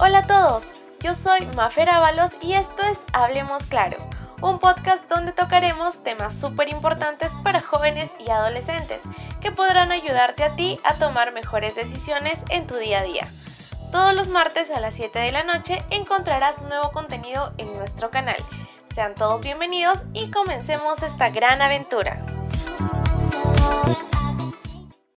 Hola a todos, yo soy Mafer Ábalos y esto es Hablemos Claro, un podcast donde tocaremos temas súper importantes para jóvenes y adolescentes que podrán ayudarte a ti a tomar mejores decisiones en tu día a día. Todos los martes a las 7 de la noche encontrarás nuevo contenido en nuestro canal. Sean todos bienvenidos y comencemos esta gran aventura.